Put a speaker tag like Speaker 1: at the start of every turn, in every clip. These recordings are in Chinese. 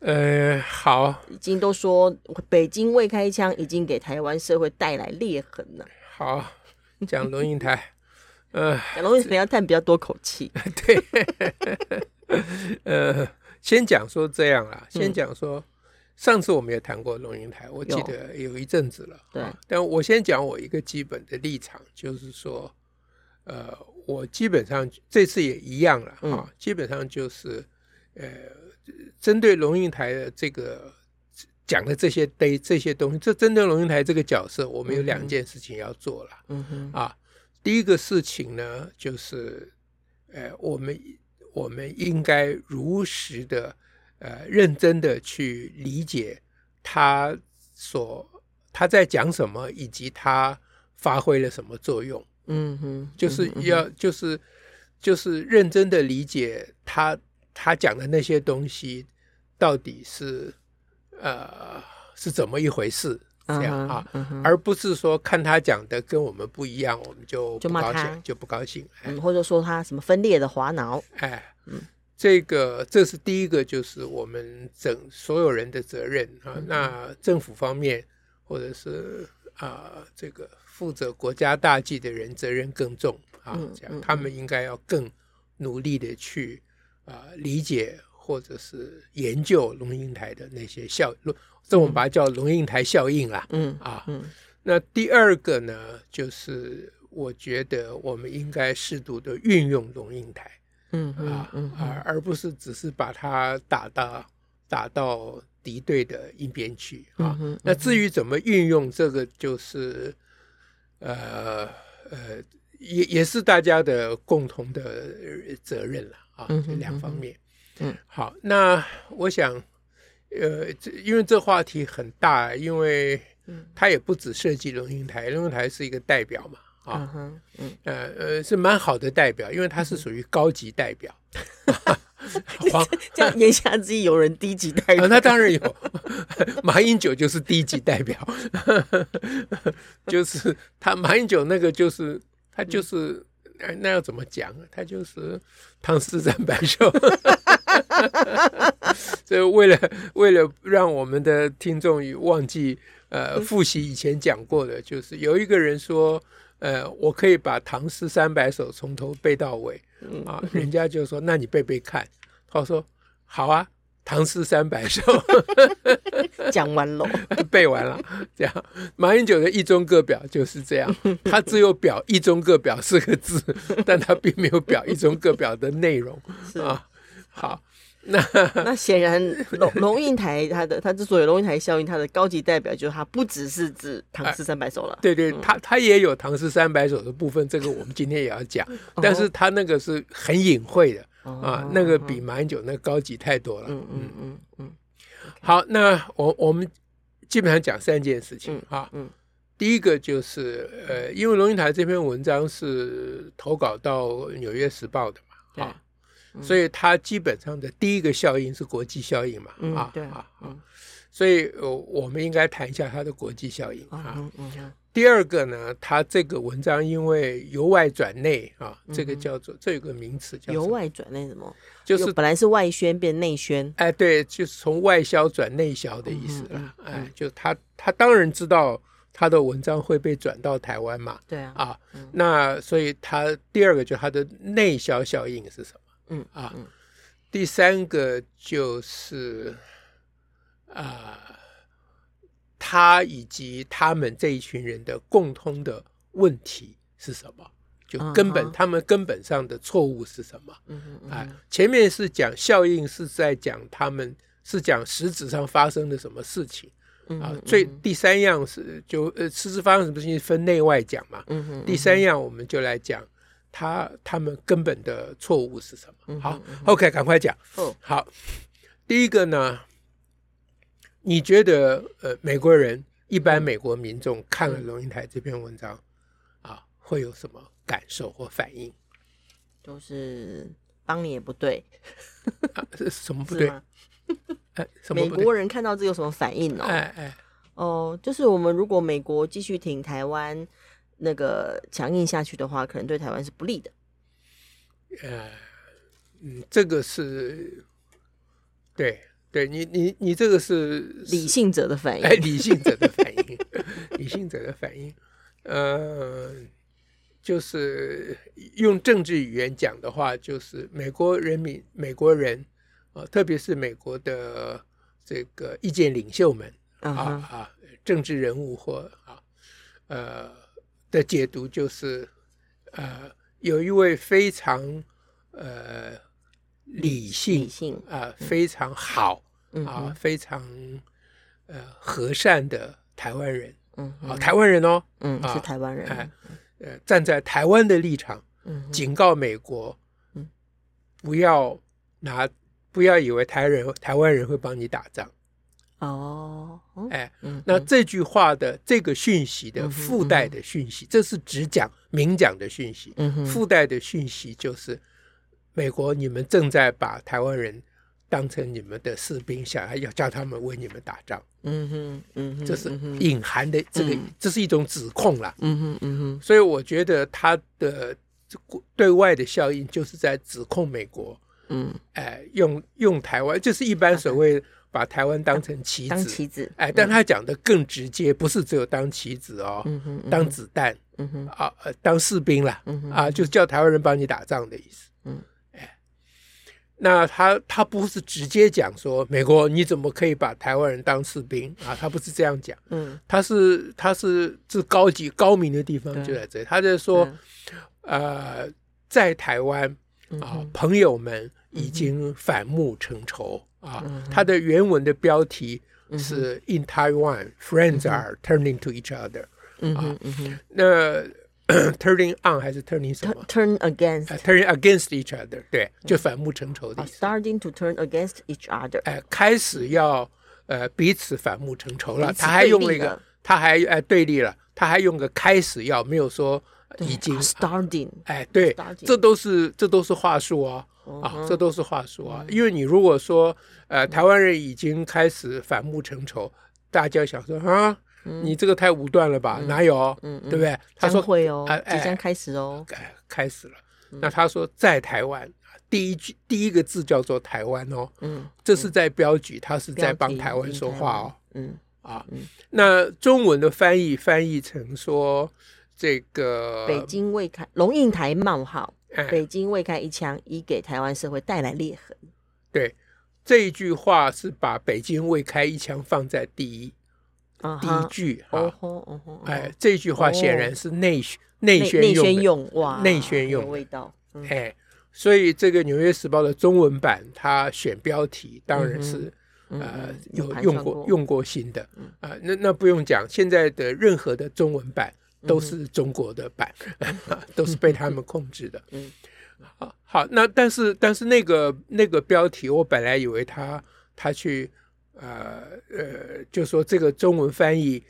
Speaker 1: 呃，好，
Speaker 2: 已经都说北京未开枪，已经给台湾社会带来裂痕了。
Speaker 1: 好，讲龙应台，呃，
Speaker 2: 讲龙应台要叹比较多口气。
Speaker 1: 对，呃，先讲说这样啦，先讲说，嗯、上次我们也谈过龙应台，我记得有一阵子了。对，但我先讲我一个基本的立场，就是说，呃，我基本上这次也一样了啊，嗯、基本上就是，呃。针对龙应台的这个讲的这些堆这些东西，这针对龙应台这个角色，我们有两件事情要做了。嗯哼，啊，第一个事情呢，就是呃，我们我们应该如实的呃，认真的去理解他所他在讲什么，以及他发挥了什么作用。嗯哼，就是要就是就是认真的理解他。他讲的那些东西到底是呃是怎么一回事？这样啊，uh uh. 而不是说看他讲的跟我们不一样，我们就不高兴，就，就不高兴，哎、
Speaker 2: 嗯，或者说他什么分裂的华脑，
Speaker 1: 哎，嗯，这个这是第一个，就是我们整所有人的责任啊。Uh. 那政府方面或者是啊、呃、这个负责国家大计的人责任更重啊，这样、uh. 他们应该要更努力的去。啊、呃，理解或者是研究龙应台的那些效，这我们把它叫龙应台效应啦。嗯啊，嗯，那第二个呢，就是我觉得我们应该适度的运用龙应台，嗯啊，而而不是只是把它打到打到敌对的一边去啊。嗯嗯、那至于怎么运用这个，就是呃呃，也也是大家的共同的责任了。啊，这两方面，嗯，好，那我想，呃，这因为这话题很大，因为，它也不只涉及龙应台，龙应台是一个代表嘛，啊，嗯，呃呃，是蛮好的代表，因为他是属于高级代表
Speaker 2: 这样言下之意有人低级代表，
Speaker 1: 那当然有，马英九就是低级代表，就是他马英九那个就是他就是。哎，那要怎么讲？他就是唐诗三百首。所以为了为了让我们的听众忘记呃复习以前讲过的，就是有一个人说，呃，我可以把唐诗三百首从头背到尾啊，人家就说，那你背背看。他说好啊。唐诗三百首
Speaker 2: 讲完了，
Speaker 1: 背完了，这样。马英九的一中各表就是这样，他只有表一中各表四个字，但他并没有表一中各表的内容是啊。好，那
Speaker 2: 那显然龙龙应台他的他之所以龙应台效应，他的高级代表就是他不只是指唐诗三百首了。
Speaker 1: 对对，他他也有唐诗三百首的部分，这个我们今天也要讲，但是他那个是很隐晦的。啊，那个比马英九那个高级太多了。嗯嗯嗯嗯。好，那我我们基本上讲三件事情啊。嗯。第一个就是呃，因为龙应台这篇文章是投稿到《纽约时报》的嘛，啊，所以它基本上的第一个效应是国际效应嘛，啊，对啊，所以我们应该谈一下它的国际效应啊。嗯嗯。第二个呢，它这个文章因为由外转内啊，这个叫做这有个名词叫
Speaker 2: 由外转内什么？就是本来是外宣变内宣，
Speaker 1: 哎，对，就是从外销转内销的意思了。哎，就他他当然知道他的文章会被转到台湾嘛，对啊，啊，那所以他第二个就他的内销效应是什么？嗯啊，第三个就是啊。他以及他们这一群人的共通的问题是什么？就根本、uh huh. 他们根本上的错误是什么？嗯嗯啊，前面是讲效应，是在讲他们是讲实质上发生的什么事情、uh. 啊？最第三样是就呃，实质发生什么事情分内外讲嘛？嗯嗯、uh。第三样我们就来讲他他们根本的错误是什么？好、uh huh.，OK，赶快讲。哦，好，第一个呢。你觉得呃，美国人一般美国民众看了龙应台这篇文章、嗯、啊，会有什么感受或反应？
Speaker 2: 就是帮你也不对，
Speaker 1: 啊、什么不对？
Speaker 2: 哎、美国人看到这有什么反应呢、哦？
Speaker 1: 哎哎
Speaker 2: 哦、呃，就是我们如果美国继续挺台湾那个强硬下去的话，可能对台湾是不利的。
Speaker 1: 呃，嗯，这个是对对，你你你这个是
Speaker 2: 理性者的反应，
Speaker 1: 哎，理性者的反应，理性者的反应，呃，就是用政治语言讲的话，就是美国人民、美国人啊、呃，特别是美国的这个意见领袖们啊、uh huh. 啊，政治人物或啊呃的解读就是呃。有一位非常呃理性，理性啊，非常好、嗯、啊，非常呃和善的台湾人，嗯哼，啊，台湾人哦，
Speaker 2: 嗯，是台湾人，
Speaker 1: 哎，呃，站在台湾的立场，嗯，警告美国，嗯，不要拿，不要以为台人台湾人会帮你打仗。
Speaker 2: 哦，
Speaker 1: 哎，那这句话的这个讯息的附带的讯息，这是只讲明讲的讯息。附带的讯息就是，美国你们正在把台湾人当成你们的士兵，想要要叫他们为你们打仗。嗯哼，嗯哼，这是隐含的这个，这是一种指控啦。嗯哼，嗯哼，所以我觉得他的对外的效应就是在指控美国。嗯，哎，用用台湾就是一般所谓。把台湾当成棋子，当棋子，哎，但他讲的更直接，不是只有当棋子哦，嗯哼，当子弹，嗯哼，啊，呃，当士兵啦，嗯哼，啊，就是叫台湾人帮你打仗的意思，嗯，哎，那他他不是直接讲说美国你怎么可以把台湾人当士兵？啊？他不是这样讲，嗯，他是他是这高级高明的地方就在这里，他在说，呃，在台湾啊，朋友们已经反目成仇。啊，他的原文的标题是 “In Taiwan, friends are turning to each other”。啊，那 turning on 还是 turning 什么
Speaker 2: ？Turn against，turning
Speaker 1: against each other。对，就反目成仇的意思。
Speaker 2: Starting to turn against each other。
Speaker 1: 哎，开始要呃彼此反目成仇了。他还用了一个，他还哎对立了，他还用个开始要，没有说已经。
Speaker 2: Starting。
Speaker 1: 哎，对，这都是这都是话术哦。啊，这都是话术啊！因为你如果说，呃，台湾人已经开始反目成仇，大家想说啊，你这个太武断了吧？哪有？嗯，对不对？他说
Speaker 2: 会哦，即将开始哦，
Speaker 1: 开始了。那他说在台湾，第一句第一个字叫做台湾哦，嗯，这是在标举，他是在帮台湾说话哦，嗯啊，那中文的翻译翻译成说这个
Speaker 2: 北京未开龙应台冒号。北京未开一枪，已给台湾社会带来裂痕。
Speaker 1: 对，这一句话是把北京未开一枪放在第一，uh. 第一句哈。Uh uh. 哎，这句话显然是内内宣用，内宣用哇，内宣用味道。嗯、哎，所以这个《纽约时报》的中文版，它选标题当然是、嗯、呃有用过用过心的啊、呃。那那不用讲，现在的任何的中文版。都是中国的版，都是被他们控制的。嗯，好，好，那但是但是那个那个标题，我本来以为他他去呃呃，就说这个中文翻译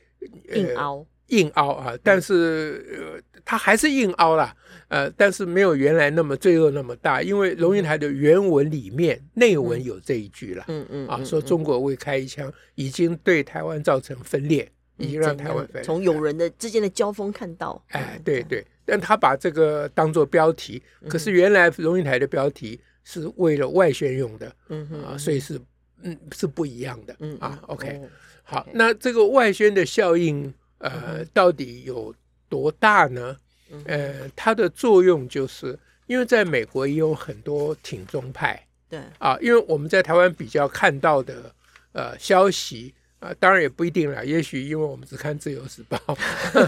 Speaker 2: 硬凹
Speaker 1: 硬凹啊，但是呃他还是硬凹啦，呃，但是没有原来那么罪恶那么大，因为龙应台的原文里面内文有这一句了，嗯嗯啊，说中国未开一枪，已经对台湾造成分裂。已经让台湾
Speaker 2: 从友人的之间的交锋看到，
Speaker 1: 哎，对对，但他把这个当做标题，可是原来龙应台的标题是为了外宣用的，嗯啊，所以是嗯是不一样的，嗯啊，OK，好，那这个外宣的效应，呃，到底有多大呢？呃，它的作用就是，因为在美国也有很多挺中派，对啊，因为我们在台湾比较看到的呃消息。啊，当然也不一定啦。也许因为我们只看《自由时报》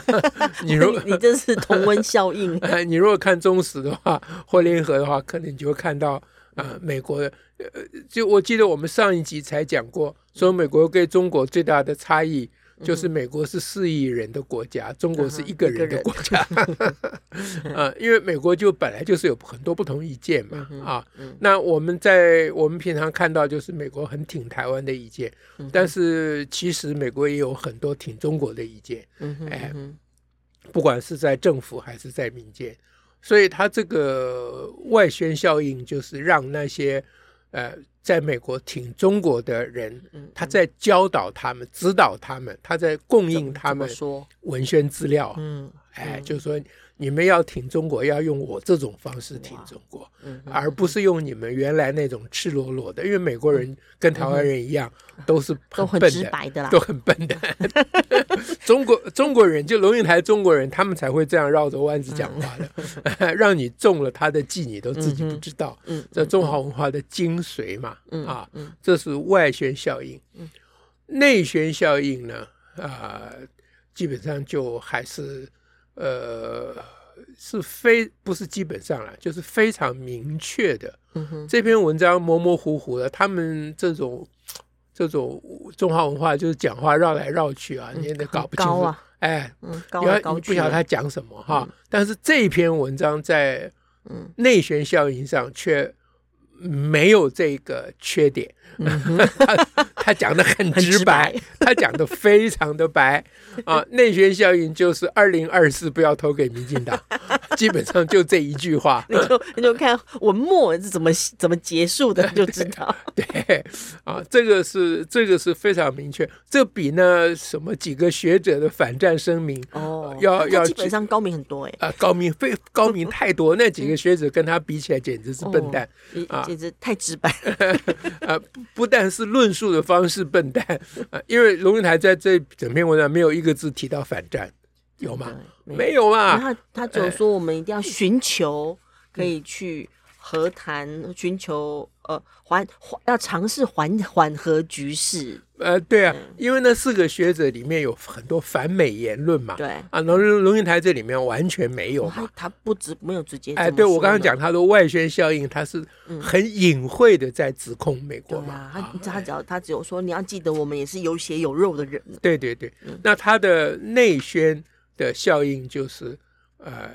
Speaker 1: 你，你如果
Speaker 2: 你这是同温效应。
Speaker 1: 你如果看中时的话，或联合的话，可能你就会看到啊，美国的。呃，就我记得我们上一集才讲过，说美国跟中国最大的差异就是美国是四亿人的国家，中国是一个人的国家，啊，因为美国就本来就是有很多不同意见嘛，啊，那我们在我们平常看到就是美国很挺台湾的意见，但是其实美国也有很多挺中国的意见，哎，不管是在政府还是在民间，所以他这个外宣效应就是让那些呃。在美国挺中国的人，他在教导他们、指导他们，他在供应他们文宣资料。嗯，哎，就是说。你们要挺中国，要用我这种方式挺中国，而不是用你们原来那种赤裸裸的。因为美国人跟台湾人一样，都是很笨的，
Speaker 2: 都很直白的啦，
Speaker 1: 都很笨的。中国中国人就龙应台中国人，他们才会这样绕着弯子讲话的，让你中了他的计，你都自己不知道。这中华文化的精髓嘛，啊，这是外宣效应。内宣效应呢，啊，基本上就还是。呃，是非不是基本上了，就是非常明确的。嗯哼，这篇文章模模糊糊的，他们这种这种中华文化就是讲话绕来绕去啊，你也得搞不清楚。啊、哎，嗯，高高你不晓得他讲什么哈。嗯、但是这篇文章在内旋效应上却没有这个缺点。嗯、他他讲的很直白，直白他讲的非常的白啊。内宣效应就是二零二四不要投给民进党，基本上就这一句话。你
Speaker 2: 就你就看文末是怎么怎么结束的，就知道。
Speaker 1: 对，这个是这个是非常明确，这比那什么几个学者的反战声明哦要要
Speaker 2: 基本上高明很多哎
Speaker 1: 啊，高明非高明太多，那几个学者跟他比起来简直是笨蛋、哦、啊，
Speaker 2: 简直太直白
Speaker 1: 啊。不但是论述的方式笨蛋啊，因为龙应台在这整篇文章没有一个字提到反战，有吗？没有嘛。
Speaker 2: 他他只有说我们一定要寻求可以去。和谈，寻求呃缓缓，要尝试缓缓和局势。
Speaker 1: 呃，对啊，嗯、因为那四个学者里面有很多反美言论嘛。
Speaker 2: 对
Speaker 1: 啊，龙龙应台这里面完全没有嘛。
Speaker 2: 他他不直没有直接。
Speaker 1: 哎，对我刚刚讲他的外宣效应，他是很隐晦的在指控美国嘛。
Speaker 2: 嗯、他他只要他只有说，你要记得我们也是有血有肉的人。
Speaker 1: 对对对，嗯、那他的内宣的效应就是呃。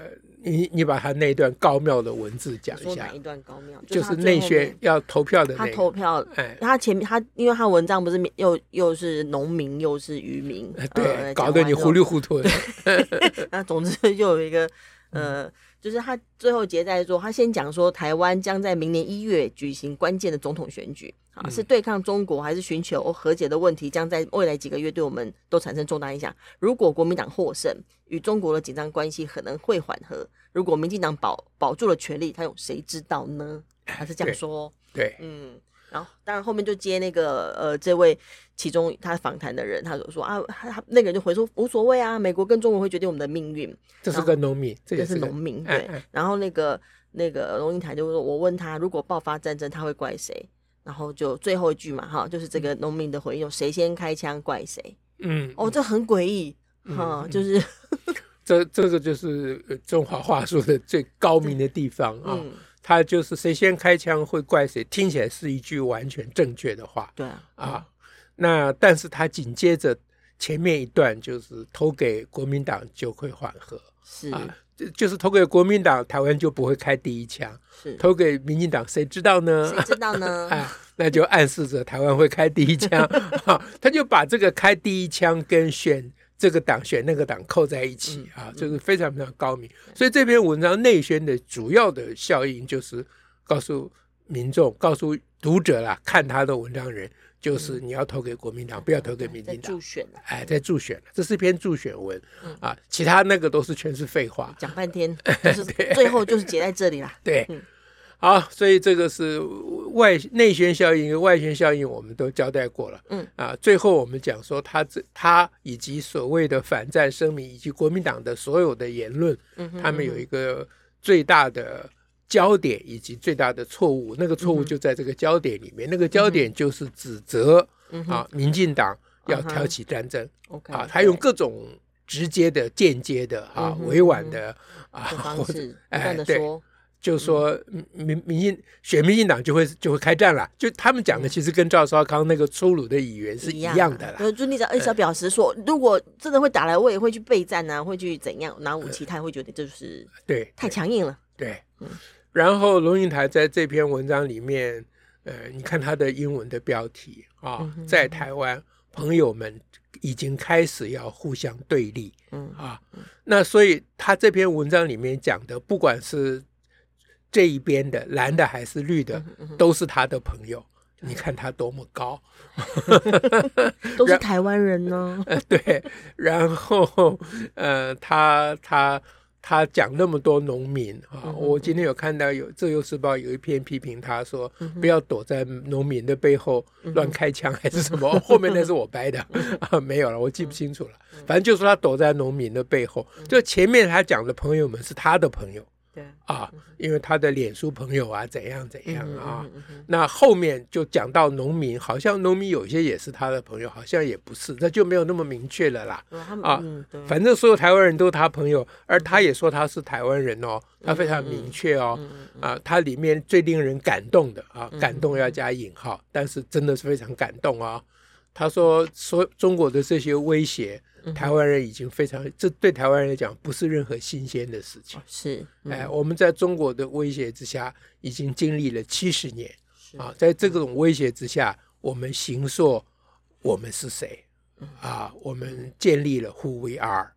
Speaker 1: 你你把他那一段高妙的文字讲一下。
Speaker 2: 哪一段高妙？
Speaker 1: 就是内宣要投票的那。
Speaker 2: 他投票，哎，他前面他，因为他文章不是又又是农民又是渔民，
Speaker 1: 对，搞得你糊里糊涂的。
Speaker 2: 那总之就有一个呃。就是他最后结在说，他先讲说台湾将在明年一月举行关键的总统选举，啊，是对抗中国还是寻求和解的问题，将在未来几个月对我们都产生重大影响。如果国民党获胜，与中国的紧张关系可能会缓和；如果民进党保保住了权力，他有谁知道呢？他是这样说，
Speaker 1: 对，对
Speaker 2: 嗯。然后，当然后面就接那个呃，这位其中他访谈的人，他就说啊，他他那个人就回说无所谓啊，美国跟中国会决定我们的命运。
Speaker 1: 这是个农民，这
Speaker 2: 是农民对。然后那个那个龙应台就说，我问他，如果爆发战争，他会怪谁？然后就最后一句嘛，哈，就是这个农民的回应：谁先开枪，怪谁？嗯，哦，这很诡异，哈、嗯，就是
Speaker 1: 这这个就是中华话术的最高明的地方啊。嗯他就是谁先开枪会怪谁，听起来是一句完全正确的话。
Speaker 2: 对啊，
Speaker 1: 啊，那但是他紧接着前面一段就是投给国民党就会缓和，
Speaker 2: 是
Speaker 1: 啊，就就是投给国民党，台湾就不会开第一枪。是投给民进党，谁知道呢？
Speaker 2: 谁知道呢？
Speaker 1: 哎，那就暗示着台湾会开第一枪。他就把这个开第一枪跟选。这个党选那个党扣在一起啊，就是非常非常高明。所以这篇文章内宣的主要的效应就是告诉民众、告诉读者啦，看他的文章人就是你要投给国民党，不要投给民进党。
Speaker 2: 助选
Speaker 1: 哎，在助选，这是一篇助选文啊，其他那个都是全是废话，
Speaker 2: 讲半天，就是最后就是结在这里啦。
Speaker 1: 对。好，所以这个是外内宣效应、外宣效应，我们都交代过了。嗯啊，最后我们讲说他这他以及所谓的反战声明，以及国民党的所有的言论，他们有一个最大的焦点以及最大的错误，那个错误就在这个焦点里面，嗯、那个焦点就是指责、嗯、啊，民进党要挑起战争。啊，他用各种直接的、间接的啊、嗯、委婉的啊，或者哎对。就说民民进选民进党就会就会开战了。就他们讲的其实跟赵少康那个粗鲁的语言是一样的啦。
Speaker 2: 就你只要表示说，如果真的会打来，我也会去备战啊，会去怎样拿武器，他会觉得就是
Speaker 1: 对
Speaker 2: 太强硬了。
Speaker 1: 对，嗯。然后龙应台在这篇文章里面，呃，你看他的英文的标题啊，在台湾朋友们已经开始要互相对立，嗯啊，那所以他这篇文章里面讲的，不管是这一边的蓝的还是绿的，都是他的朋友。你看他多么高，
Speaker 2: 都是台湾人呢。
Speaker 1: 呃，对，然后呃，他他。他讲那么多农民啊，我今天有看到有《自由时报》有一篇批评他说，不要躲在农民的背后乱开枪还是什么，后面那是我掰的啊，没有了，我记不清楚了。反正就是他躲在农民的背后，就前面他讲的朋友们是他的朋友。对啊，因为他的脸书朋友啊，怎样怎样啊，那后面就讲到农民，好像农民有些也是他的朋友，好像也不是，那就没有那么明确了啦。啊，反正所有台湾人都是他朋友，而他也说他是台湾人哦，他非常明确哦。啊，他里面最令人感动的啊，感动要加引号，但是真的是非常感动啊。他说，说中国的这些威胁。台湾人已经非常，这对台湾人来讲不是任何新鲜的事情。
Speaker 2: 是，
Speaker 1: 哎，我们在中国的威胁之下，已经经历了七十年。啊，在这种威胁之下，我们形塑我们是谁？啊，我们建立了 Who we are。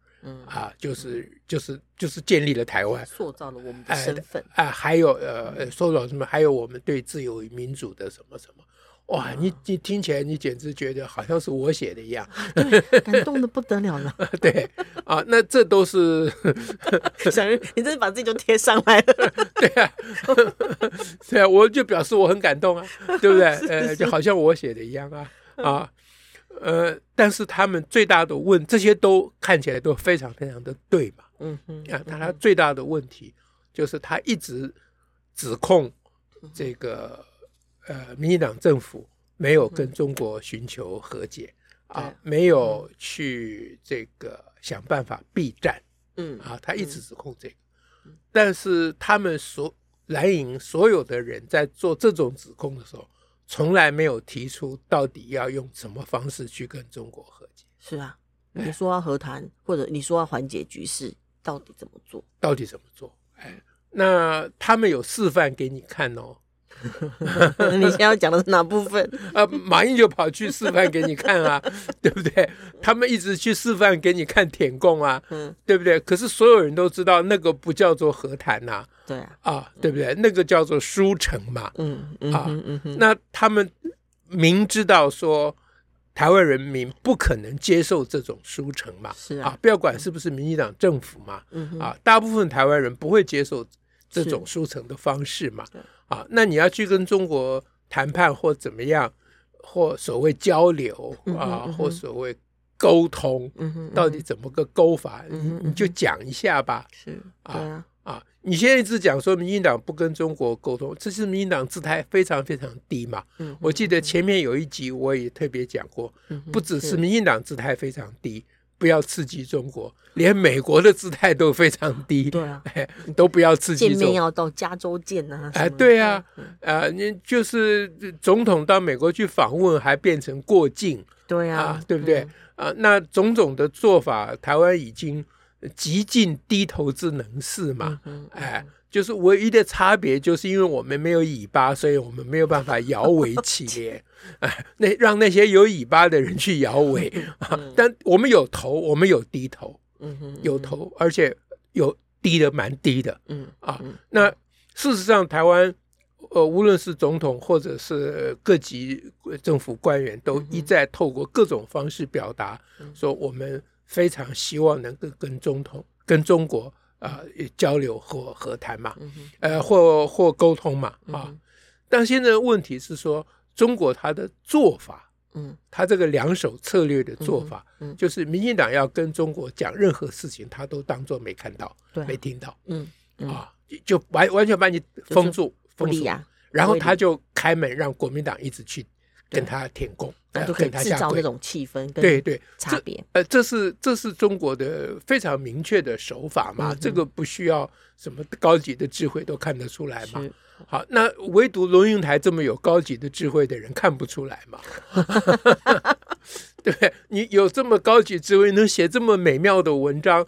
Speaker 1: 啊，就是就是就是建立了台湾，
Speaker 2: 塑造了我们的身份。
Speaker 1: 啊，还有呃，塑造什么？还有我们对自由与民主的什么什么。哇，你你听起来你简直觉得好像是我写的一样，
Speaker 2: 感动的不得了了。
Speaker 1: 对啊，那这都是
Speaker 2: 小云你真是把自己都贴上来了。
Speaker 1: 对啊，对啊，我就表示我很感动啊，对不对？呃，就好像我写的一样啊啊，呃，但是他们最大的问，这些都看起来都非常非常的对嘛。嗯嗯啊，但他最大的问题就是他一直指控这个。呃，民进党政府没有跟中国寻求和解，嗯、啊，没有去这个想办法避战，嗯啊，他一直指控这个，嗯、但是他们所蓝营所有的人在做这种指控的时候，从来没有提出到底要用什么方式去跟中国和解。
Speaker 2: 是啊，你说要和谈，哎、或者你说要缓解局势，到底怎么做？
Speaker 1: 到底怎么做？哎，那他们有示范给你看哦。
Speaker 2: 你现在要讲的是哪部分？
Speaker 1: 啊，马英九跑去示范给你看啊，对不对？他们一直去示范给你看舔共啊，嗯，对不对？可是所有人都知道那个不叫做和谈呐，
Speaker 2: 对啊，
Speaker 1: 啊，对不对？那个叫做输诚嘛，嗯嗯啊，那他们明知道说台湾人民不可能接受这种输诚嘛，是啊，不要管是不是民进党政府嘛，啊，大部分台湾人不会接受这种输诚的方式嘛。啊，那你要去跟中国谈判或怎么样，或所谓交流啊，或所谓沟通，到底怎么个沟法？你你就讲一下吧。是啊啊，你现在一直讲说民进党不跟中国沟通，这是民进党姿态非常非常低嘛。我记得前面有一集我也特别讲过，不只是民进党姿态非常低。不要刺激中国，连美国的姿态都非常低。对啊，都不要刺激。
Speaker 2: 见面要到加州见啊！
Speaker 1: 哎，对啊，呃，你就是总统到美国去访问，还变成过境。
Speaker 2: 对啊，
Speaker 1: 对不对？啊，那种种的做法，台湾已经极尽低头之能事嘛。哎。就是唯一的差别，就是因为我们没有尾巴，所以我们没有办法摇尾乞怜。哎，那让那些有尾巴的人去摇尾啊！但我们有头，我们有低头，有头，而且有低的蛮低的，嗯啊。那事实上，台湾呃，无论是总统或者是各级政府官员，都一再透过各种方式表达，说我们非常希望能够跟总统、跟中国。啊、呃，交流或和谈嘛，嗯、呃，或或沟通嘛，啊，嗯、但现在的问题是说，中国他的做法，嗯，他这个两手策略的做法，嗯，就是民进党要跟中国讲任何事情，他都当做没看到，对没听到，嗯，嗯。啊，就完完全把你封住，封住，然后他就开门让国民党一直去跟他舔共，
Speaker 2: 那就可以制造那种气氛，
Speaker 1: 对对
Speaker 2: 差别。
Speaker 1: 呃，这是这是中国的非常明确的手法嘛，这个不需要什么高级的智慧都看得出来嘛。好，那唯独龙应台这么有高级的智慧的人看不出来嘛？对，你有这么高级智慧，能写这么美妙的文章，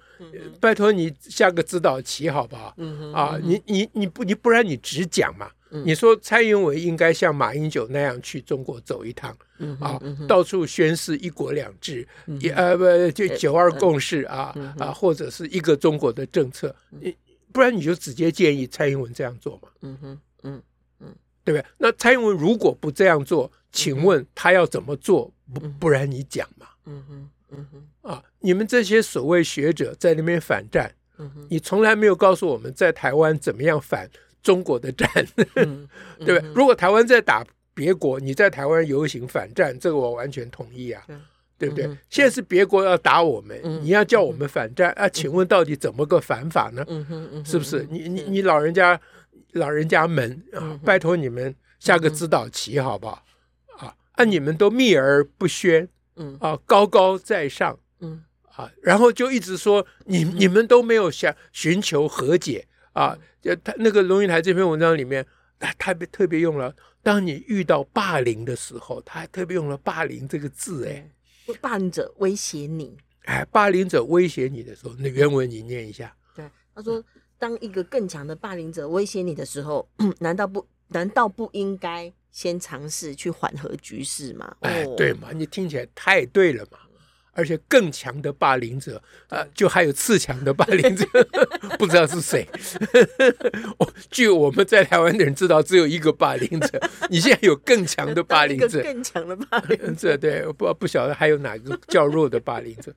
Speaker 1: 拜托你下个指导棋好不好？啊，你你你不你不然你只讲嘛？你说蔡英文应该像马英九那样去中国走一趟啊，到处宣示一国两制，也呃不就九二共识啊啊，或者是一个中国的政策，你。不然你就直接建议蔡英文这样做嘛？嗯哼，嗯嗯，对不对？那蔡英文如果不这样做，请问他要怎么做？不不然你讲嘛？嗯哼，嗯哼，啊，你们这些所谓学者在那边反战，你从来没有告诉我们在台湾怎么样反中国的战，对不对？如果台湾在打别国，你在台湾游行反战，这个我完全同意啊。对不对？现在是别国要打我们，你要叫我们反战啊？请问到底怎么个反法呢？是不是？你你你老人家老人家们啊，拜托你们下个指导棋好不好？啊，啊，你们都秘而不宣，啊，高高在上，啊，然后就一直说你你们都没有想寻求和解啊。他那个龙应台这篇文章里面，他特别特别用了，当你遇到霸凌的时候，他还特别用了“霸凌”这个字，哎。
Speaker 2: 霸凌者威胁你，
Speaker 1: 哎，霸凌者威胁你的时候，那原文你念一下。
Speaker 2: 对，他说，当一个更强的霸凌者威胁你的时候，难道不难道不应该先尝试去缓和局势吗？
Speaker 1: 哎，对嘛，你听起来太对了嘛。而且更强的霸凌者啊，就还有次强的霸凌者，不知道是谁。据我们在台湾的人知道，只有一个霸凌者。你现在有更强的霸凌者，
Speaker 2: 更强的霸凌
Speaker 1: 者，对，不不晓得还有哪个较弱的霸凌者。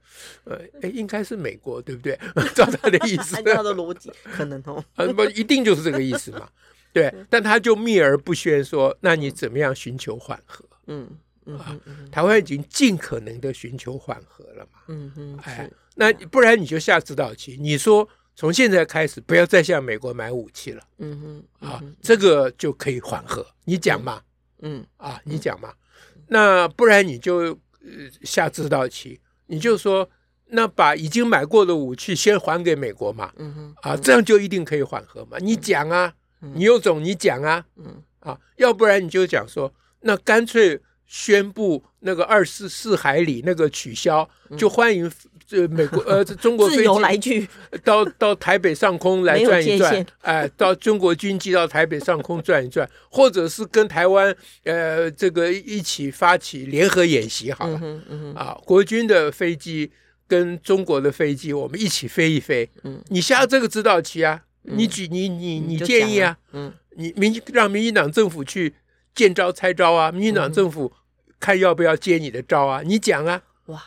Speaker 1: 呃，哎，应该是美国，对不对？照他的意思，
Speaker 2: 按照他的逻辑，可能哦。
Speaker 1: 啊，不一定就是这个意思嘛。对，但他就秘而不宣说，那你怎么样寻求缓和？嗯。啊，台湾已经尽可能的寻求缓和了嘛。嗯哼，哎，那不然你就下指导棋，你说从现在开始不要再向美国买武器了。嗯哼，啊，这个就可以缓和。你讲嘛。嗯，啊，你讲嘛。那不然你就下指导棋，你就说那把已经买过的武器先还给美国嘛。嗯哼，啊，这样就一定可以缓和嘛。你讲啊，你有种你讲啊。嗯，啊，要不然你就讲说那干脆。宣布那个二十四海里那个取消，就欢迎这美国呃中国飞机
Speaker 2: 来去。
Speaker 1: 到到台北上空来转一转，哎，到中国军机到台北上空转一转，或者是跟台湾呃这个一起发起联合演习好了，啊，国军的飞机跟中国的飞机我们一起飞一飞，你下这个指导棋啊，你举你你你建议啊，嗯，你民让民进党政府去见招拆招啊，民进党政府。看要不要接你的招啊？你讲啊！哇，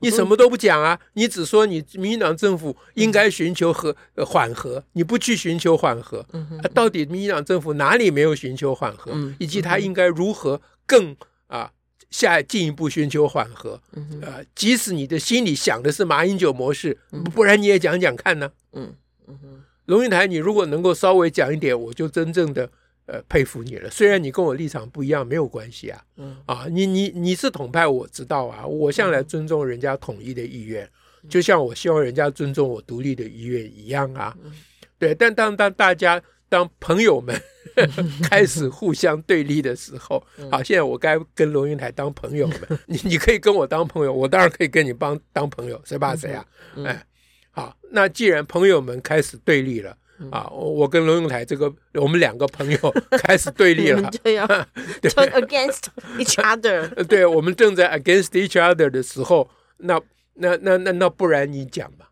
Speaker 1: 你什么都不讲啊！你只说你民进党政府应该寻求和缓和，你不去寻求缓和。啊，到底民进党政府哪里没有寻求缓和？以及他应该如何更啊下进一步寻求缓和？啊，即使你的心里想的是马英九模式，不然你也讲讲看呢？嗯嗯，龙应台，你如果能够稍微讲一点，我就真正的。呃，佩服你了。虽然你跟我立场不一样，没有关系啊。嗯啊，你你你是统派，我知道啊。我向来尊重人家统一的意愿，嗯、就像我希望人家尊重我独立的意愿一样啊。嗯、对，但当当大家当朋友们 开始互相对立的时候，嗯、好，现在我该跟龙云台当朋友们。你你可以跟我当朋友，我当然可以跟你帮当朋友，谁怕谁啊？嗯、哎，好，那既然朋友们开始对立了。啊，我跟龙永台这个，我们两个朋友 开始对立了，
Speaker 2: 对 against each other。
Speaker 1: 对，我们正在 against each other 的时候，那那那那那不然你讲吧，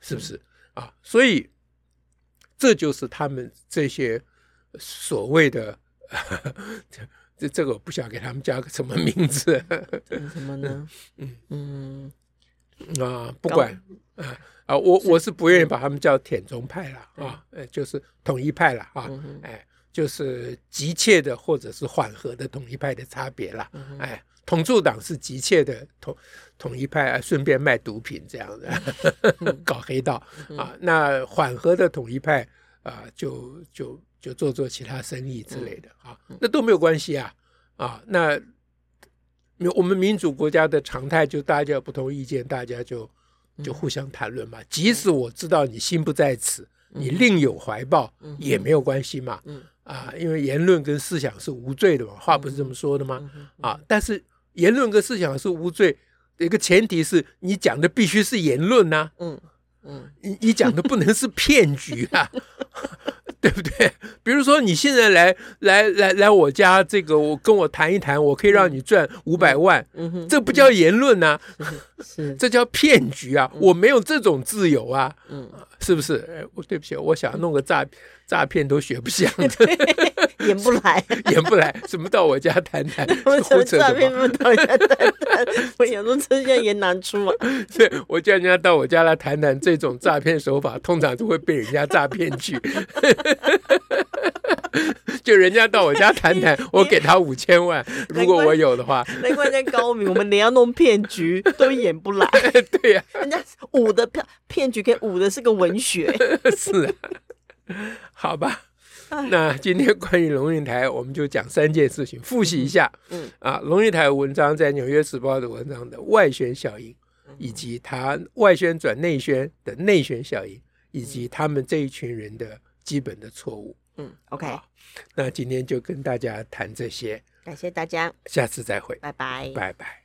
Speaker 1: 是不是啊？所以这就是他们这些所谓的这这个，我不想给他们加个什么名字，
Speaker 2: 什么呢？嗯
Speaker 1: 嗯啊，不管啊。啊，我我是不愿意把他们叫舔中派了啊，呃，就是统一派了啊，哎，就是急切的或者是缓和的统一派的差别了，哎，统促党是急切的统统一派，顺便卖毒品这样的，搞黑道啊，那缓和的统一派啊，就就就做做其他生意之类的啊，那都没有关系啊，啊，那我们民主国家的常态就大家有不同意见，大家就就互相谈论嘛。即使我知道你心不在此，你另有怀抱也没有关系嘛。啊，因为言论跟思想是无罪的嘛，话不是这么说的吗？啊，但是言论跟思想是无罪，一个前提是你讲的必须是言论呐。嗯嗯，你你讲的不能是骗局啊。对不对？比如说，你现在来来来来我家，这个我跟我谈一谈，我可以让你赚五百万，嗯哼，这不叫言论呐、啊，是这叫骗局啊！我没有这种自由啊，嗯，是不是？哎，我对不起，我想弄个诈诈骗都学不像。
Speaker 2: 演不来，
Speaker 1: 演不来，怎么到我家谈谈？
Speaker 2: 我什么诈骗到我家谈谈？我想说，这现在也难出嘛。
Speaker 1: 对，我叫人家到我家来谈谈这种诈骗手法，通常都会被人家诈骗去。就人家到我家谈谈，我给他五千万，如果我有的话。
Speaker 2: 难怪人家高明，我们连要弄骗局都演不来。
Speaker 1: 对呀、
Speaker 2: 啊，人家舞的骗骗局，给舞的是个文学。
Speaker 1: 是啊，好吧。那今天关于龙应台，我们就讲三件事情，复习一下。嗯，啊，龙应台文章在《纽约时报》的文章的外宣效应，以及他外宣转内宣的内宣效应，以及他们这一群人的基本的错误。
Speaker 2: 嗯，OK。
Speaker 1: 那今天就跟大家谈这些，
Speaker 2: 感谢大家，
Speaker 1: 下次再会，
Speaker 2: 拜拜，
Speaker 1: 拜拜。